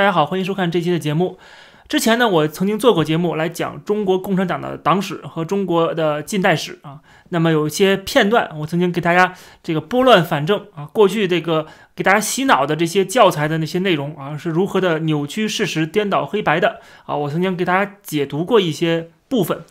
大家好，欢迎收看这期的节目。之前呢，我曾经做过节目来讲中国共产党的党史和中国的近代史啊。那么有一些片段，我曾经给大家这个拨乱反正啊，过去这个给大家洗脑的这些教材的那些内容啊，是如何的扭曲事实、颠倒黑白的啊。我曾经给大家解读过一些部分。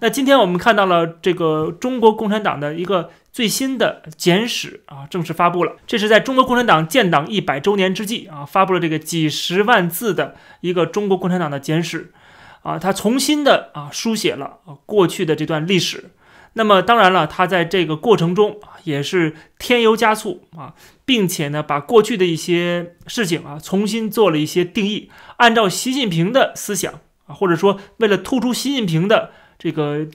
那今天我们看到了这个中国共产党的一个。最新的简史啊，正式发布了。这是在中国共产党建党一百周年之际啊，发布了这个几十万字的一个中国共产党的简史啊，他重新的啊书写了啊过去的这段历史。那么当然了，他在这个过程中啊也是添油加醋啊，并且呢，把过去的一些事情啊重新做了一些定义，按照习近平的思想啊，或者说为了突出习近平的这个。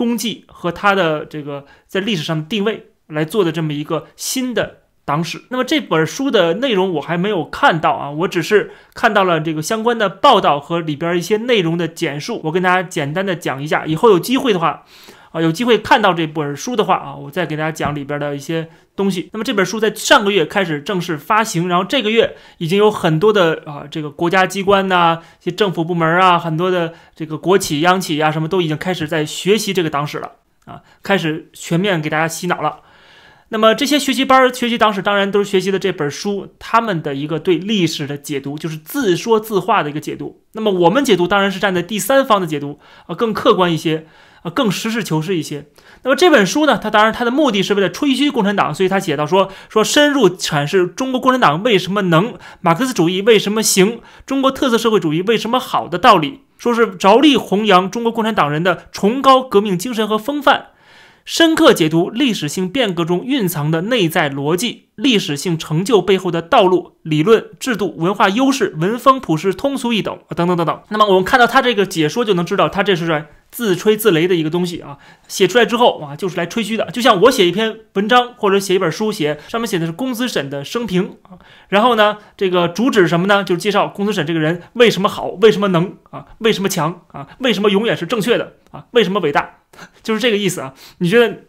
功绩和他的这个在历史上的定位来做的这么一个新的党史。那么这本书的内容我还没有看到啊，我只是看到了这个相关的报道和里边一些内容的简述。我跟大家简单的讲一下，以后有机会的话。啊，有机会看到这本书的话啊，我再给大家讲里边的一些东西。那么这本书在上个月开始正式发行，然后这个月已经有很多的啊，这个国家机关呐，一些政府部门啊，很多的这个国企、央企呀，什么都已经开始在学习这个党史了啊，开始全面给大家洗脑了。那么这些学习班学习党史，当然都是学习的这本书，他们的一个对历史的解读，就是自说自话的一个解读。那么我们解读当然是站在第三方的解读啊，更客观一些。啊，更实事求是一些。那么这本书呢，它当然它的目的是为了吹嘘共产党，所以他写到说说深入阐释中国共产党为什么能，马克思主义为什么行，中国特色社会主义为什么好的道理，说是着力弘扬中国共产党人的崇高革命精神和风范。深刻解读历史性变革中蕴藏的内在逻辑、历史性成就背后的道路、理论、制度、文化优势、文风朴实、通俗易懂啊等等等等。那么我们看到他这个解说，就能知道他这是在自吹自擂的一个东西啊。写出来之后啊，就是来吹嘘的。就像我写一篇文章或者写一本书，写上面写的是公子审的生平啊，然后呢，这个主旨什么呢？就是介绍公子审这个人为什么好，为什么能啊，为什么强啊，为什么永远是正确的啊，为什么伟大。就是这个意思啊？你觉得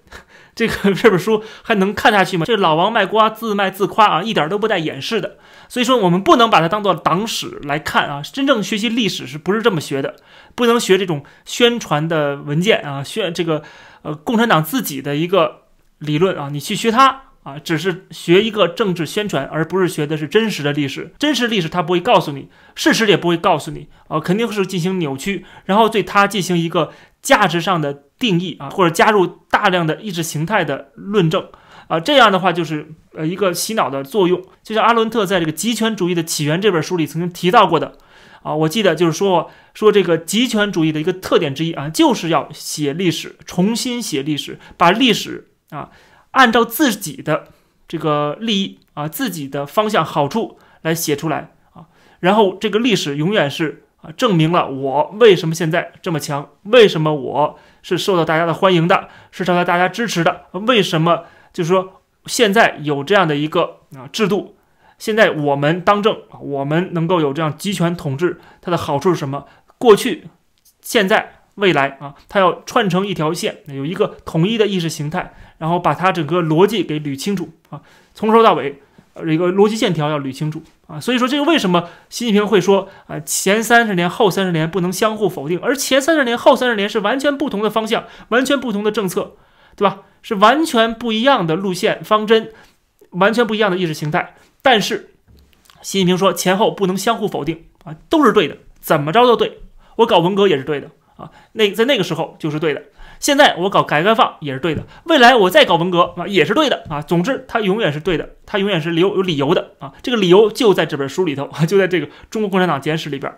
这个 这本书还能看下去吗？这老王卖瓜，自卖自夸啊，一点都不带掩饰的。所以说，我们不能把它当做党史来看啊。真正学习历史是不是这么学的？不能学这种宣传的文件啊，宣这个呃共产党自己的一个理论啊，你去学它啊，只是学一个政治宣传，而不是学的是真实的历史。真实历史它不会告诉你，事实也不会告诉你啊，肯定是进行扭曲，然后对它进行一个价值上的。定义啊，或者加入大量的意识形态的论证啊，这样的话就是呃一个洗脑的作用。就像阿伦特在这个《极权主义的起源》这本书里曾经提到过的啊，我记得就是说说这个极权主义的一个特点之一啊，就是要写历史，重新写历史，把历史啊按照自己的这个利益啊、自己的方向好处来写出来啊，然后这个历史永远是啊证明了我为什么现在这么强，为什么我。是受到大家的欢迎的，是受到大家支持的。为什么？就是说，现在有这样的一个啊制度，现在我们当政啊，我们能够有这样集权统治，它的好处是什么？过去、现在、未来啊，它要串成一条线，有一个统一的意识形态，然后把它整个逻辑给捋清楚啊，从头到尾。呃，一个逻辑线条要捋清楚啊，所以说这个为什么习近平会说啊，前三十年后三十年不能相互否定，而前三十年后三十年是完全不同的方向，完全不同的政策，对吧？是完全不一样的路线方针，完全不一样的意识形态。但是习近平说前后不能相互否定啊，都是对的，怎么着都对。我搞文革也是对的啊，那在那个时候就是对的。现在我搞改革开放也是对的，未来我再搞文革啊也是对的啊。总之，它永远是对的，它永远是有有理由的啊。这个理由就在这本书里头，就在这个《中国共产党简史》里边。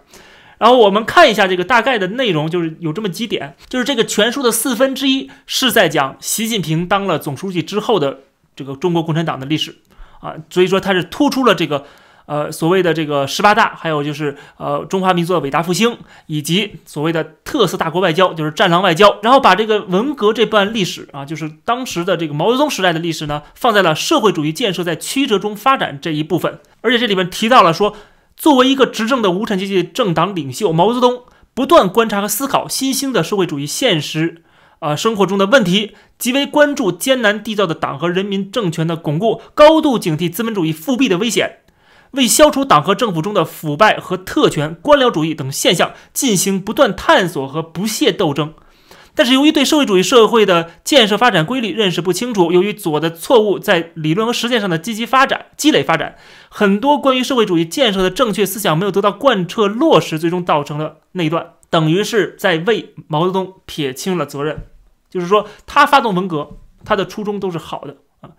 然后我们看一下这个大概的内容，就是有这么几点，就是这个全书的四分之一是在讲习近平当了总书记之后的这个中国共产党的历史啊，所以说它是突出了这个。呃，所谓的这个十八大，还有就是呃中华民族的伟大复兴，以及所谓的特色大国外交，就是战狼外交，然后把这个文革这段历史啊，就是当时的这个毛泽东时代的历史呢，放在了社会主义建设在曲折中发展这一部分，而且这里面提到了说，作为一个执政的无产阶级政党领袖，毛泽东不断观察和思考新兴的社会主义现实啊生活中的问题，极为关注艰难缔造的党和人民政权的巩固，高度警惕资本主义复辟的危险。为消除党和政府中的腐败和特权、官僚主义等现象进行不断探索和不懈斗争。但是，由于对社会主义社会的建设发展规律认识不清楚，由于左的错误在理论和实践上的积极发展、积累发展，很多关于社会主义建设的正确思想没有得到贯彻落实，最终造成了内乱，等于是在为毛泽东撇清了责任。就是说，他发动文革，他的初衷都是好的啊。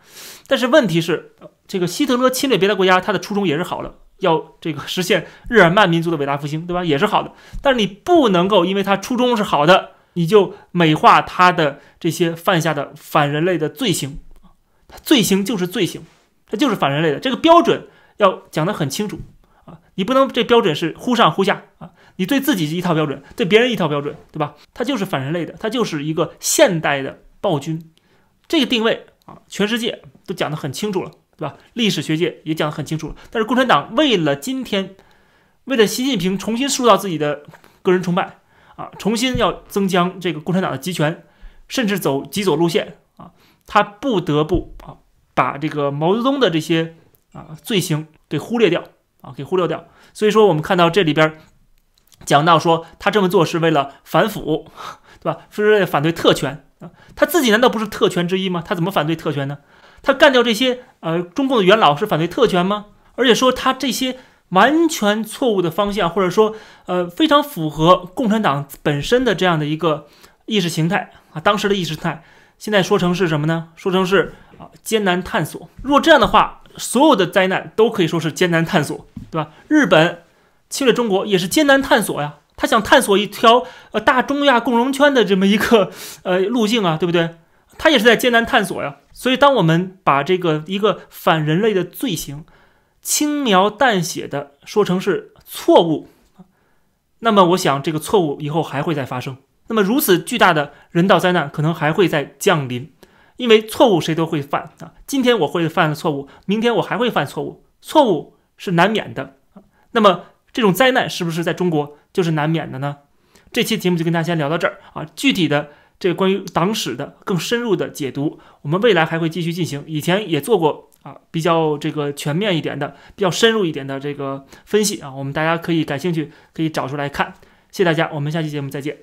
但是问题是，这个希特勒侵略别的国家，他的初衷也是好的，要这个实现日耳曼民族的伟大复兴，对吧？也是好的。但是你不能够因为他初衷是好的。你就美化他的这些犯下的反人类的罪行，罪行就是罪行，它就是反人类的。这个标准要讲得很清楚啊，你不能这标准是忽上忽下啊，你对自己一套标准，对别人一套标准，对吧？他就是反人类的，他就是一个现代的暴君，这个定位啊，全世界都讲得很清楚了，对吧？历史学界也讲得很清楚了。但是共产党为了今天，为了习近平重新塑造自己的个人崇拜。啊，重新要增强这个共产党的集权，甚至走极左路线啊，他不得不啊把这个毛泽东的这些啊罪行给忽略掉啊，给忽略掉。所以说，我们看到这里边讲到说，他这么做是为了反腐，对吧？是为了反对特权他自己难道不是特权之一吗？他怎么反对特权呢？他干掉这些呃中共的元老是反对特权吗？而且说他这些。完全错误的方向，或者说，呃，非常符合共产党本身的这样的一个意识形态啊，当时的意识形态，现在说成是什么呢？说成是啊艰难探索。如果这样的话，所有的灾难都可以说是艰难探索，对吧？日本侵略中国也是艰难探索呀，他想探索一条呃大中亚共荣圈的这么一个 呃路径啊，对不对？他也是在艰难探索呀。所以，当我们把这个一个反人类的罪行，轻描淡写的说成是错误，那么我想这个错误以后还会再发生。那么如此巨大的人道灾难可能还会再降临，因为错误谁都会犯啊。今天我会犯的错误，明天我还会犯错误，错误是难免的。那么这种灾难是不是在中国就是难免的呢？这期节目就跟大家聊到这儿啊，具体的。这关于党史的更深入的解读，我们未来还会继续进行。以前也做过啊，比较这个全面一点的、比较深入一点的这个分析啊，我们大家可以感兴趣可以找出来看。谢谢大家，我们下期节目再见。